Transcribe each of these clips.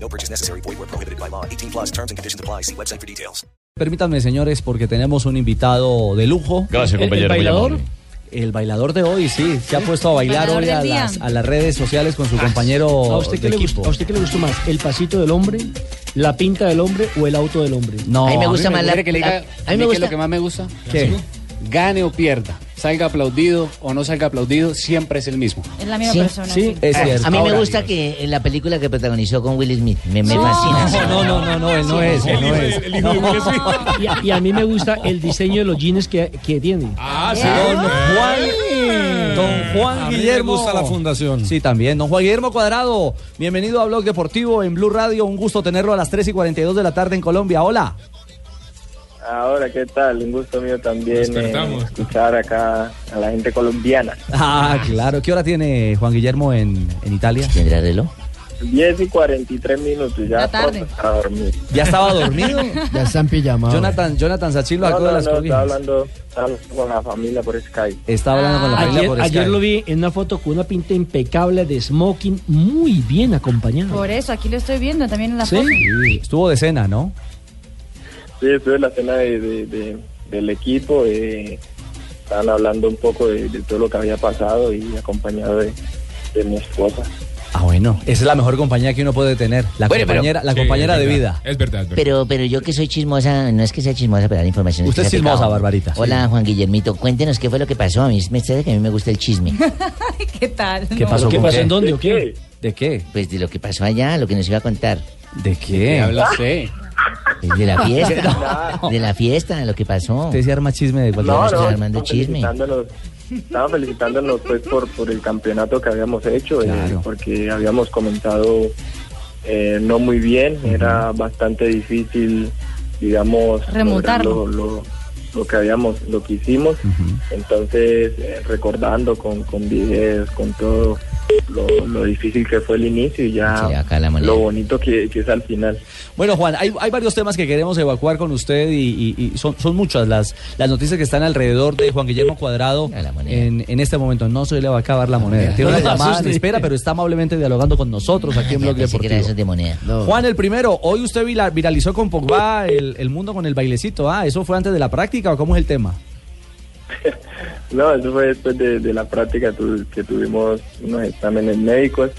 No purchase necessary. Void where prohibited by law. 18 plus terms and conditions apply. See website for details. Permítanme, señores, porque tenemos un invitado de lujo. Gracias, compañero. muy amable. El bailador de hoy, sí, se ha puesto a bailar Bailador hoy a las, a las redes sociales con su compañero ¿A usted, qué de le equipo. gustó, ¿A usted qué le gustó más? ¿El pasito del hombre, la pinta del hombre o el auto del hombre? No, A mí me gusta ¿Quiere más la, que le diga la- a mí qué me es gusta lo que más me gusta? ¿Qué? Gane o pierda, salga aplaudido o no salga aplaudido, siempre es el mismo. Es la misma Sí, persona. Sí, es cierto. A mí me gusta que en la película que protagonizó con Will Smith, me, me fascina. No, no, no, no, él no es, él no es. Y a, y a mí me gusta el diseño de los jeans que, que tiene. Ah, Don Juan, don Juan Guillermo. gusta la fundación. Sí, también. Don Juan Guillermo Cuadrado, bienvenido a Blog Deportivo en Blue Radio. Un gusto tenerlo a las 3 y 42 de la tarde en Colombia. Hola. Ahora, ¿qué tal? Un gusto mío también eh, escuchar acá a la gente colombiana. Ah, claro. ¿Qué hora tiene Juan Guillermo en, en Italia? ¿Tendrá reloj? 10 y 43 minutos, ya tarde. pronto para dormir. ¿Ya estaba dormido? Ya está en pijama. Jonathan, Jonathan No, sacó no, de las no, estaba hablando, con la familia por Skype. Estaba hablando con la familia Ayer, por ayer Skype. lo vi en una foto con una pinta impecable de smoking, muy bien acompañado. Por eso, aquí lo estoy viendo también en la ¿Sí? foto. Sí, Estuvo de cena, ¿no? Sí, estuve en la cena de, de- de- del equipo, eh, estaban hablando un poco de, de todo lo que había pasado y acompañado de, de mi esposa. Ah, bueno. Esa es la mejor compañía que uno puede tener. La Bueno, pero- compañera, la compañera de vida. Es verdad, es verdad. Pero, pero yo que soy chismosa, no es que sea chismosa, pero la información Usted es chismosa, pecado. Barbarita. Hola, Juan Guillermito, cuéntenos qué fue lo que pasó. A mí me sabe que a mí me gusta el chisme. ¿Qué tal? ¿Qué pasó? ¿Qué pasó? qué? ¿En dónde o ¿De qué? ¿De qué? Pues de lo que pasó allá, lo que nos iba a contar. ¿De qué? habla usted? De la fiesta. De la fiesta, lo que pasó. Usted se arma chisme de cualquier No, Estamos no, armando chisme. felicitándonos, estaban felicitándonos pues por, por el campeonato que habíamos hecho, eh, porque habíamos comenzado eh, no muy bien, era bastante difícil, digamos, Remontarlo. lo- lo que habíamos, lo que hicimos, entonces eh, recordando con, con videos, con todo lo, lo difícil que fue el inicio y ya Sí, lo bonito que, que es al final. Bueno, Juan, hay, hay varios temas que queremos evacuar con usted y, y- y son, son muchas las, las noticias que están alrededor de Juan Guillermo Cuadrado en, en este momento. No se le va a acabar la moneda. Tiene una llamada en espera, pero está amablemente dialogando con nosotros aquí en Blog Deportivo. de moneda. Juan, el primero, hoy usted vira- viralizó con Pogba el, el mundo con el bailecito. Ah, ¿eso fue antes de la práctica o cómo es el tema? No, eso fue después de, de la práctica tu- que tuvimos unos exámenes médicos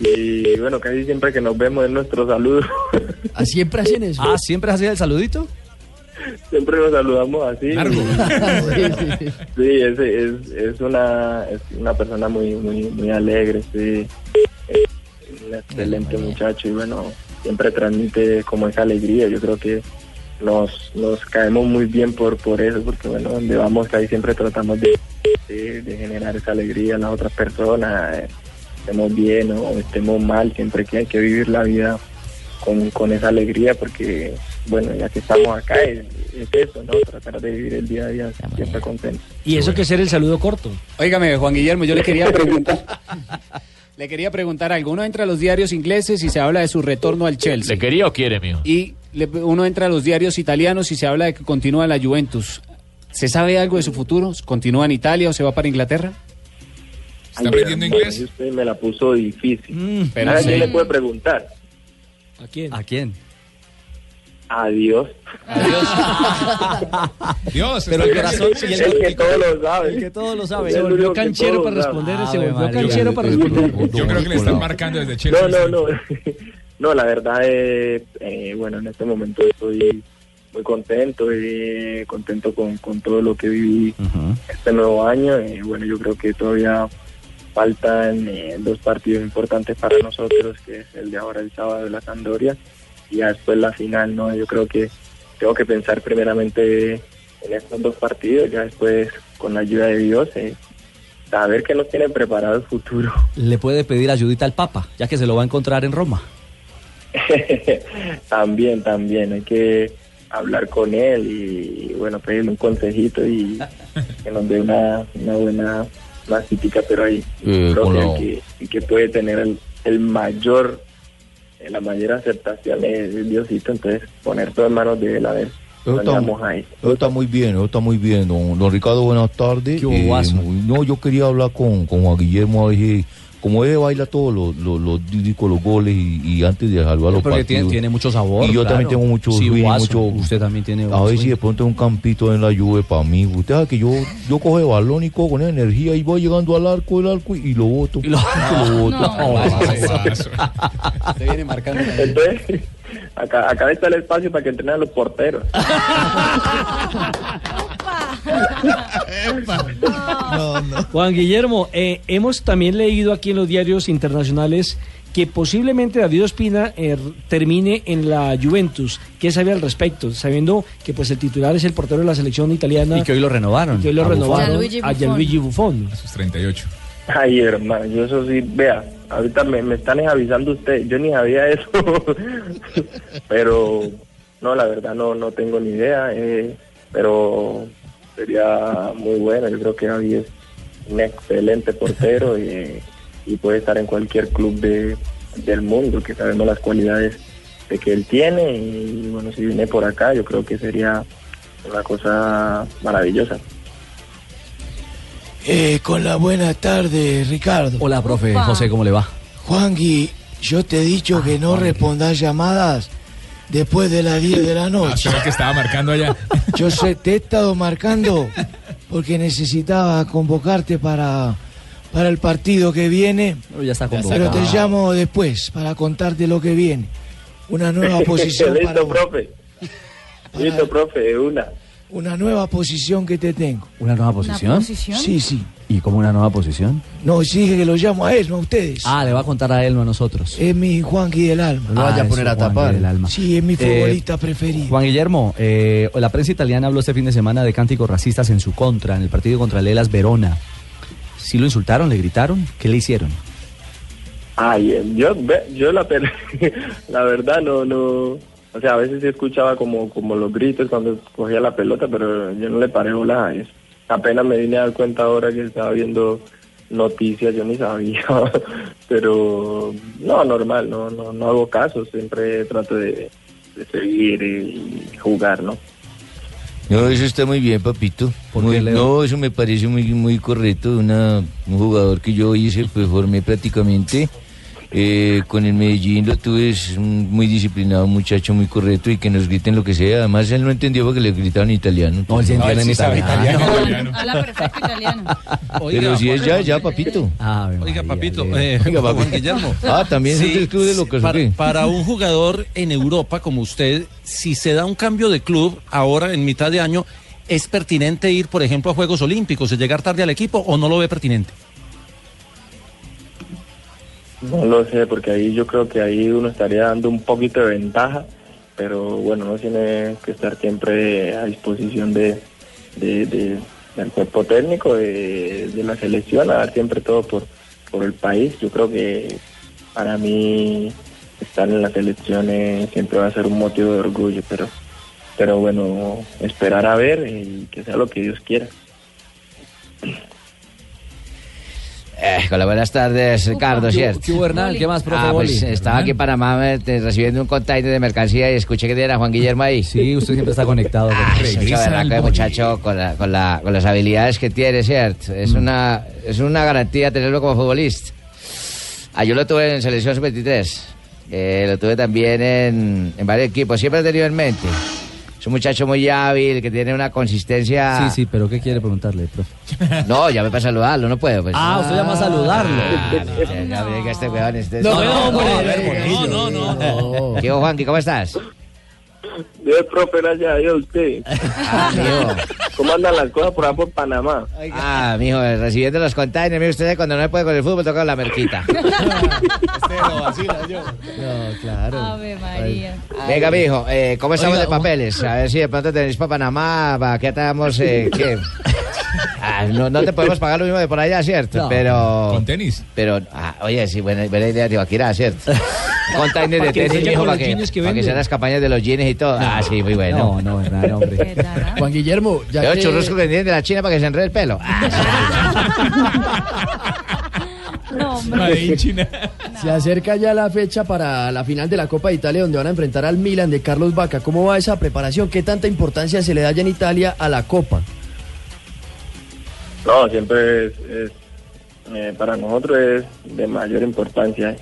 y bueno, casi siempre que nos vemos es nuestro saludo. ¿Ah, ¿Siempre hacen eso? Ah, ¿siempre hacía el saludito? siempre nos saludamos así. Largo. Sí, sí. Sí, es, es, es una es una persona muy muy muy alegre, sí. Es un excelente muchacho y bueno, siempre transmite como esa alegría. Yo creo que nos, nos caemos muy bien por por eso, porque bueno, donde vamos ahí siempre tratamos de, de, de generar esa alegría a las otras personas, eh, estemos bien o estemos mal, siempre que hay que vivir la vida con, con esa alegría, porque bueno, ya que estamos acá es, es eso, ¿no? Tratar de vivir el día a día siempre contento. Y eso que ser el saludo corto. Óigame, Juan Guillermo, yo le quería preguntar. le quería preguntar algo. Uno entra a los diarios ingleses y se habla de su retorno al Chelsea. ¿Le quería o quiere, mío? Y uno entra a los diarios italianos y se habla de que continúa la Juventus. ¿Se sabe algo de su futuro? ¿Continúa en Italia o se va para Inglaterra? ¿Está aprendiendo inglés? Usted me la puso difícil. Mm, Pero ¿A sí. quién le puede preguntar? ¿A quién? ¿A quién? Adiós. Dios, Pero el corazón el- El que todo lo sabe. El que todo lo sabe. Se Se volvió canchero para responder, se volvió canchero para responder. Yo creo que le están marcando desde Chelsea. No, no, no. No, la verdad es, eh, bueno, en este momento estoy muy contento y contento con, con todo lo que viví este nuevo año. Eh, bueno, yo creo que todavía faltan eh, dos partidos importantes para nosotros, que es el de ahora el sábado de la Sandoria y ya después la final, ¿no? Yo creo que tengo que pensar primeramente en estos dos partidos, ya después con la ayuda de Dios, eh, saber que nos tiene preparado el futuro. Le puede pedir ayudita al Papa, ya que se lo va a encontrar en Roma. también, también, hay que hablar con él y, bueno, pedirle un consejito y que nos dé una, una buena típica, pero ahí Eh, creo que, el que, puede tener el, el mayor, eh, la mayor aceptación es Diosito, entonces poner todo en manos de él a ver, Eso está, eso está muy bien, eso está muy bien. Don, don Ricardo, buenas tardes. ¿Qué no, yo quería hablar con, con Juan Guillermo, a ver si- como él baila todos los, los, los los goles y, y antes de salvar los Porque partidos. tiene, tiene mucho sabor. Y yo claro. también tengo mucho Sí, swing, guaso. mucho- Usted también tiene A ver si de pronto un campito en la lluvia para mí. Usted sabe que yo, yo cojo el balón y cojo con energía y voy llegando al arco, el arco y lo boto. Y lo- lo boto. Guaso. Se viene marcando. Entonces, acá, acá está el espacio para que entrenen a los porteros. Juan Guillermo, eh, hemos también leído aquí en los diarios internacionales que posiblemente David Ospina eh, termine en la Juventus. ¿Qué sabe al respecto? Sabiendo que pues el titular es el portero de la selección italiana Y que hoy lo renovaron. y que hoy lo A renovaron a Buffon. Gianluigi Buffon. Sus 38. Ay, hermano, yo eso sí, vea, ahorita me, me están avisando ustedes, yo ni sabía eso, pero no, la verdad no, no tengo ni idea, eh, pero sería muy bueno, yo creo que David es un excelente portero y, y puede estar en cualquier club de, del mundo, que sabemos las cualidades de que él tiene y bueno, si viene por acá yo creo que sería una cosa maravillosa. Eh, con la buena tarde, Ricardo. Hola, profe Opa. José, ¿cómo le va? Juangui, yo te he dicho que no respondas llamadas después de las 10 de la Ah, noche. será que estaba marcando allá. Yo sé, te he estado marcando porque necesitaba convocarte para, para el partido que viene, Pero ya está pero convocado. te llamo después para contarte lo que viene. Una nueva posición para Listo, vos. profe. Listo, profe, una. Una nueva posición que te tengo. ¿Una nueva ¿Una posición? posición? Sí, sí. ¿Y cómo una nueva posición? No, sí dije que lo llamo a él, no a ustedes. Ah, le va a contar a él, no a nosotros. Es mi Juanqui del alma. No vaya a poner a tapar. El alma. Sí, es mi Eh, futbolista preferido. Juan Guillermo, eh, la prensa italiana habló este fin de semana de cánticos racistas en su contra, en el partido contra el Elas Verona. ¿Sí lo insultaron, le gritaron? ¿Qué le hicieron? Ay, eh, yo, ve- yo la, la verdad no, no, o sea, a veces sí escuchaba como, como los gritos cuando cogía la pelota, pero yo no le paré bola a eso. Apenas me vine a dar cuenta ahora que estaba viendo noticias, yo ni sabía, pero no, normal, no, no, no hago caso, siempre trato de, de seguir y jugar, ¿no? No, eso está muy bien, papito. ¿Por Muy- no, eso me parece muy, muy correcto. Una, un jugador que yo hice, pues formé prácticamente. Eh, con el Medellín lo tuve, es un muy disciplinado, un muchacho muy correcto y que nos griten lo que sea. Además, él no entendió porque le gritaban en italiano. No, él él entiende en italiano. italiano. Habla perfecto italiano. Pero si es ya, ya, papito. Ah, Oiga, papito, eh, Oiga, papi. Juan Guillermo. Ah, también Sí, es del club de locos, ¿o para, para un jugador en Europa como usted, si se da un cambio de club ahora en mitad de año, ¿es pertinente ir, por ejemplo, a Juegos Olímpicos y llegar tarde al equipo o no lo ve pertinente? No lo sé, porque ahí yo creo que ahí uno estaría dando un poquito de ventaja, pero bueno, uno tiene que estar siempre a disposición de, de- de- del cuerpo técnico, de, la selección, a dar siempre todo por, por el país. Yo creo que para mí estar en la selección eh, siempre va a ser un motivo de orgullo, pero, pero bueno, esperar a ver y que sea lo que Dios quiera. Eh, con las buenas tardes, Ricardo, ¿Qué, ¿cierto? qué? ¿Qué más, profe Ah, pues estaba aquí en Panamá eh, recibiendo un container de mercancía y escuché que era Juan Guillermo ahí. Sí, usted siempre está conectado. con- Ah, es un chaberraco de muchacho con, la- con, la- con las habilidades que tiene, ¿cierto? Es, una, es una garantía tenerlo como futbolista. Ah, yo lo tuve en Selección Sub-23. Eh, lo tuve también en, en varios equipos. Siempre he tenido en mente. Es un muchacho muy hábil, que tiene una consistencia... Sí, sí, pero ¿qué quiere preguntarle, profe? No, ya me para saludarlo, no puedo. Pues. Ah, usted llama a saludarlo. No, Bonillo. No, no, no. ¿Qué Juanqui? ¿Cómo estás? Dios, profe, gracias a Dios, usted. Ah. ¿Cómo andan las cosas por allá por Panamá? Ah, mijo, recibiendo los containers. Mire usted, cuando no me puede con el fútbol, toca la merquita. No, claro. Ave María. Venga, mijo, eh, ¿cómo estamos Oiga, de papeles? A ver si de pronto tenéis para Panamá, para qué estamos, eh, ¿qué? Ah, no, no te podemos pagar lo mismo de por allá, ¿cierto? No. pero... Con tenis. Pero, ah, oye, sí, buena, buena idea, Tibaquirá, ¿cierto? Con Tainer de Para que tenis, con para que, para que sean las campañas de los jeans y todo. Ah, sí, muy bueno. No, no, verdad, no, hombre. Juan Guillermo, ya Veo que... churrusco que vienen de la China para que se enrede el pelo. No, Made in China. Se acerca ya la fecha para la final de la Copa de Italia donde van a enfrentar al Milan de Carlos Vaca. ¿Cómo va esa preparación? ¿Qué tanta importancia se le da ya en Italia a la Copa? No, siempre es, es, eh, para nosotros es de mayor importancia.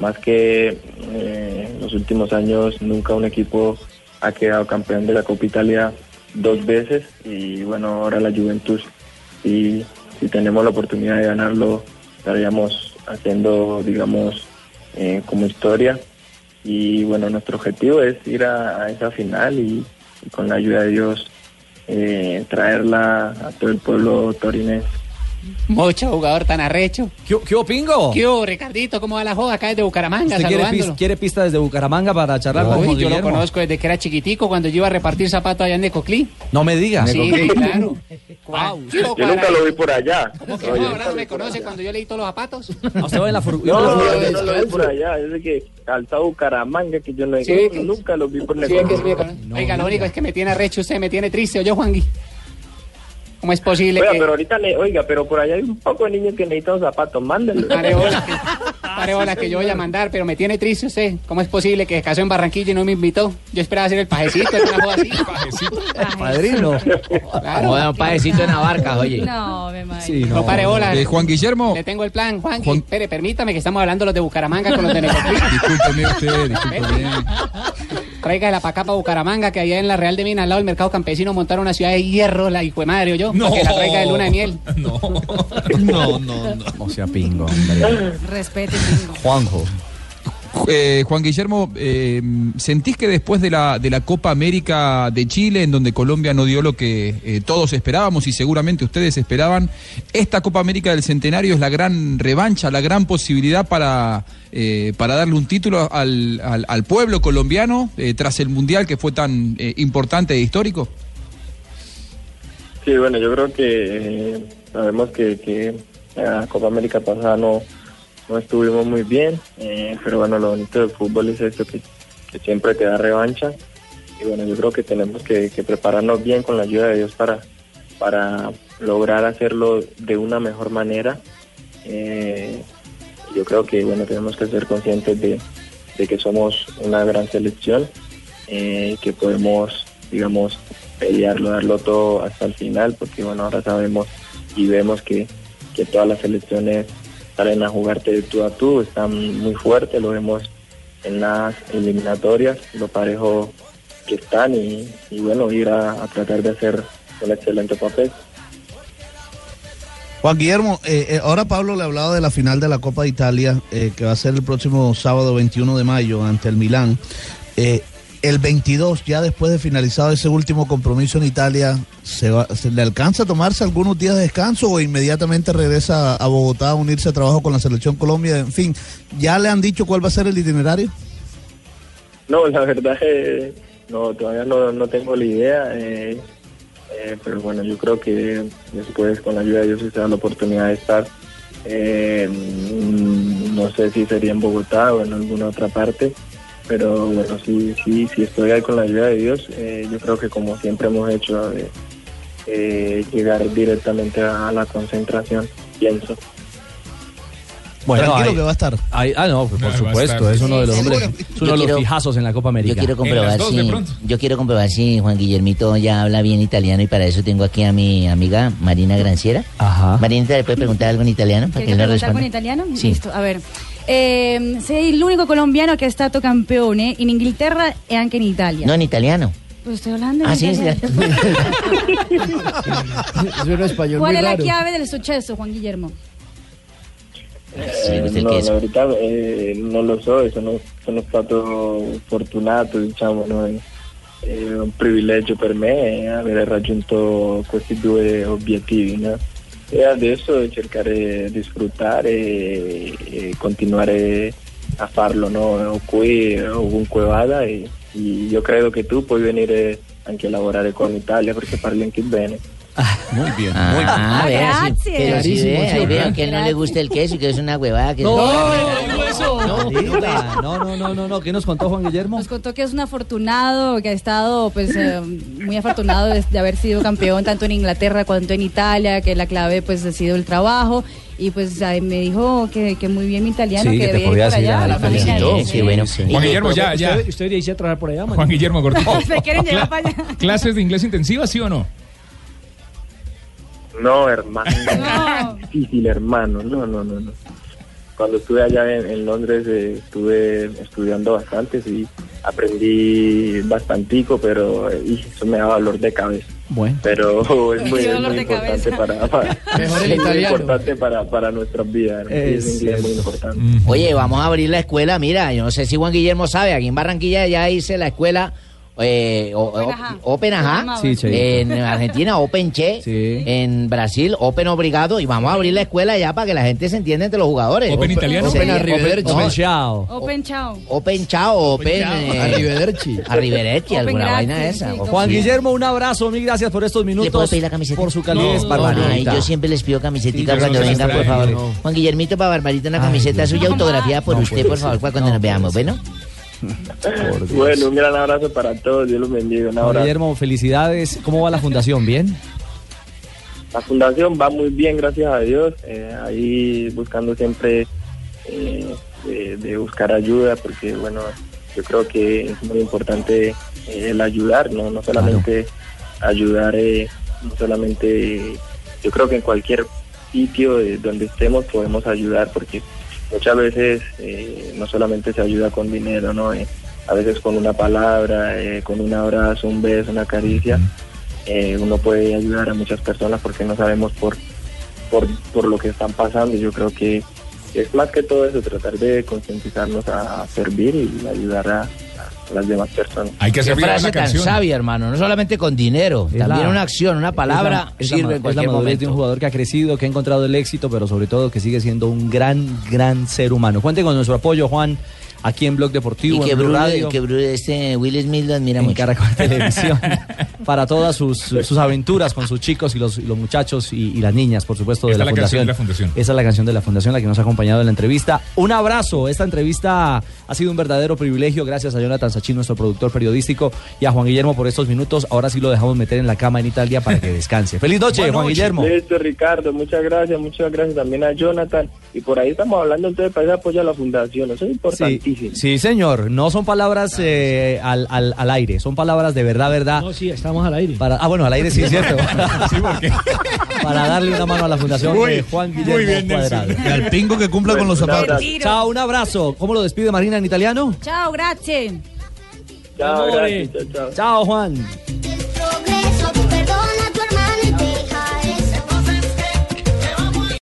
Más que eh, en los últimos años nunca un equipo ha quedado campeón de la Copa Italia dos veces y bueno, ahora la Juventus y si tenemos la oportunidad de ganarlo estaríamos haciendo, digamos, eh, como historia y bueno, nuestro objetivo es ir a, esa final y, y con la ayuda de Dios eh, traerla a todo el pueblo torinés. Mucho jugador tan arrecho. ¿Qué, qué opingo? ¿Qué hubo, Ricardito? ¿Cómo va la joda acá desde Bucaramanga? ¿Usted quiere, pis- quiere pista desde Bucaramanga para charlar con Uy, Juan yo lo conozco desde que era chiquitico, cuando yo iba a repartir zapatos allá en Necoclí. No me diga. Sí, claro. Yo nunca lo vi por allá. ¿Cómo que No, no? ¿Ahora no me conoce allá. cuando yo leí todos los zapatos? ¿A usted va en la fur- No, no, la yo no lo vi por allá. Es que calzado Bucaramanga, que yo no Sí, que- nunca lo vi por Sí, es que es Necoclí. Oiga, lo único es que me tiene arrecho usted, me tiene triste, yo, Juangui. ¿Cómo es posible Oiga, que... pero ahorita, le- oiga, pero por allá hay un poco de niños que necesitan zapatos, mándenlos. Pare bola, que, pare bola que yo voy a mandar, pero me tiene triste usted. ¿Cómo es posible que se casó en Barranquilla y no me invitó? Yo esperaba hacer el pajecito, una joda así. Padrino. Claro. Bueno, un pajecito en Abarca, oye. No, me. Sí, No pare bola. Eh, Juan Guillermo, Le tengo el plan, Juan. Juan- Espere, permítame que estamos hablando los de Bucaramanga con los de Necoclí. discúlpeme usted, discúlpeme. Tráigala para acá, para Bucaramanga, que allá en la Real de Minas, al lado del mercado campesino, montaron una ciudad de hierro, la hijo de madre, yo. No. Para que la traiga de luna de miel. No, no, no, no. O sea, pingo, hombre. Respete, Pingo. Juanjo. Eh, Juan Guillermo, eh, ¿sentís que después de la, de la Copa América de Chile, en donde Colombia no dio lo que eh, todos esperábamos y seguramente ustedes esperaban, esta Copa América del Centenario es la gran revancha, la gran posibilidad para, eh, para darle un título al, al- pueblo colombiano tras el Mundial que fue tan importante e histórico? Sí, bueno, yo creo que sabemos que, que la Copa América pasada no, no estuvimos muy bien, eh, pero bueno, lo bonito del fútbol es esto, que, siempre te da revancha. Y bueno, yo creo que tenemos que, que prepararnos bien con la ayuda de Dios para, para lograr hacerlo de una mejor manera. Eh, yo creo que bueno, tenemos que ser conscientes de, de que somos una gran selección, eh, que podemos, digamos, pelearlo, darlo todo hasta el final, porque bueno, ahora sabemos y vemos que, que todas las selecciones salen a jugarte de tú a tú, están muy fuertes, lo vemos en las eliminatorias, lo parejo que están y, y bueno, ir a, a tratar de hacer un excelente papel. Juan Guillermo, eh, eh, ahora Pablo le hablaba de la final de la Copa de Italia, eh, que va a ser el próximo sábado 21 de mayo ante el Milán. Eh, el 22, ya después de finalizado ese último compromiso en Italia, ¿se, va- se le alcanza a tomarse algunos días de descanso o inmediatamente regresa a Bogotá a unirse a trabajo con la Selección Colombia? En fin, ¿ya le han dicho cuál va a ser el itinerario? No, la verdad eh, no, todavía no, no tengo la idea, eh, eh, pero bueno, yo creo que después con la ayuda de Dios se da la oportunidad de estar, eh, no sé si sería en Bogotá o en alguna otra parte, pero bueno, sí, sí, sí estoy ahí con la ayuda de Dios, eh, yo creo que como siempre hemos hecho, eh, eh, llegar directamente a la concentración, pienso. Bueno, Tranquilo ahí- que va a estar. ah, no, pues, por No, supuesto, es uno de los Sí, hombres, es uno Yo de los quiero- fijazos en la Copa Yo América. quiero En comprobar dos, si yo quiero comprobar si Juan Guillermito ya habla bien italiano y para eso tengo aquí a mi amiga Marina Granciera. Ajá. Marinita, ¿le puede preguntar algo en italiano para que ¿Quieres él lo preguntar con responda? italiano? Listo, a ver. Eh, sei l'unico colombiano che è stato campione in Inghilterra e anche in Italia. No, en italiano. Pues estoy hablando en Ah, sí, sí. italiano. Eso era español ¿Cuál muy è la raro. chiave del successo, Juan Guillermo? Eh, no, la verità eh, non lo so, sono, sono stato fortunato, diciamo, no? è, è un privilegio per me aver raggiunto questi due obiettivi. no? E adesso cercare di sfruttare e, e continuare a farlo no? O qui ovunque vada e, e io credo che tu puoi venire anche a lavorare con l'Italia perché parli anche bene. Muy bien, Ah, vea, sí. Grazie. Pero sí ve, sí, ahí veo que a él no le gusta el queso y que es una huevada. Que No, no. No, diga. no, no, no, no, no. ¿Qué nos contó Juan Guillermo? Nos contó que es un afortunado, que ha estado pues eh, muy afortunado de, de haber sido campeón tanto en Inglaterra cuanto en Italia, que la clave pues ha sido el trabajo. Y pues ahí me dijo que, que muy bien mi italiano, Sí, que que te podías ir allá. a la imagínate. felicitó. Sí. Bueno. Juan Guillermo, ya, ya. Usted, usted debería irse a trabajar por allá, man. Juan Guillermo Cortijo. Se quieren llevar para allá. ¿Clases de inglés intensivas, sí o no? No, hermano. No. Difícil, hermano. No, no, no, no. Cuando estuve allá en, en Londres eh, estuve estudiando bastante, sí. Aprendí bastantico, pero eh, eso me daba dolor de cabeza. Bueno. Pero es muy, es muy importante para, es muy importante para, para nuestras vidas. Es muy importante. Oye, vamos a abrir la escuela. Mira, yo no sé si Juan Guillermo sabe, aquí en Barranquilla ya hice la escuela eh, o- Open Ajá. Sí. En Argentina, Open Che. En Brasil, Open Obrigado. Y vamos a abrir la escuela ya para que la gente se entienda entre los jugadores. Open italiano. Sí, Open arrivederci. no, Chao. Open chao. Open Chao, Open. chao. eh, Arrivederci. Arrivederci, alguna vaina esa. sí, Juan Sí. Guillermo, un abrazo, mil gracias por estos minutos. ¿Le puedo pedir la camiseta? Por su calidez, No, Barbarita. Yo siempre les pido camisetica Sí, cuando vengan, por favor. Juan Guillermito para Barbarita una Ay, camiseta suya autografiada por usted, puede por favor, cuando No nos veamos. puede Bueno, Bueno, un gran abrazo para todos. Dios los bendiga. Un abrazo. Guillermo, felicidades. ¿Cómo va la fundación? ¿Bien? La fundación va muy bien, gracias a Dios. eh, ahí buscando siempre eh, de, de buscar ayuda, porque bueno, yo creo que es muy importante eh, el ayudar, no, no solamente ayudar, eh, no solamente, yo creo que en cualquier sitio de donde estemos podemos ayudar, porque muchas veces eh, no solamente se ayuda con dinero, no, Eh, a veces con una palabra, eh, con un abrazo, un beso, una caricia uno puede ayudar a muchas personas porque no sabemos por, por, por lo que están pasando. Yo creo que es más que todo eso, tratar de concientizarnos a, servir y ayudar a las demás personas. Hay que Qué hacer viva frase la tan canción. sabia, hermano. No solamente con dinero, Es también la- una acción, una palabra Es la- es la, sirve en es la madurez momento. de un jugador que ha crecido, que ha encontrado el éxito, pero sobre todo que sigue siendo un gran, gran ser humano. Cuente con nuestro apoyo, Juan, aquí en Blog Deportivo, y que en Blue Radio, que este Will Smith lo admira en mucho. Caracol Televisión, para todas sus, sus aventuras con sus chicos y los, y los muchachos y, y las niñas, por supuesto, de la, es la canción fundación. de la fundación. Esa es la canción de la Fundación, la que nos ha acompañado en la entrevista. Un abrazo. Esta entrevista ha sido un verdadero privilegio. Gracias a Jonathan Sachin, nuestro productor periodístico, y a Juan Guillermo por estos minutos. Ahora sí lo dejamos meter en la cama en Italia para que descanse. Feliz noche, Buenas Juan noches. Guillermo. Listo, Ricardo, muchas gracias, muchas gracias también a Jonathan. Y por ahí estamos hablando entonces para ese apoyo a la fundación, eso es importantísimo. Sí, señor. No son palabras eh, al, al- al aire, son palabras de verdad, verdad. No, sí, estamos al aire. Para, ah, bueno, al aire sí, cierto. Para darle una mano a la fundación Muy- de Juan muy Guillermo bien, Nelson. Cuadrado. Y al pingo que cumpla con los zapatos. Chao, un abrazo. ¿Cómo lo despide Marina en italiano? Chao, grazie. Chao, gracias, chao, chao. Chao, Juan.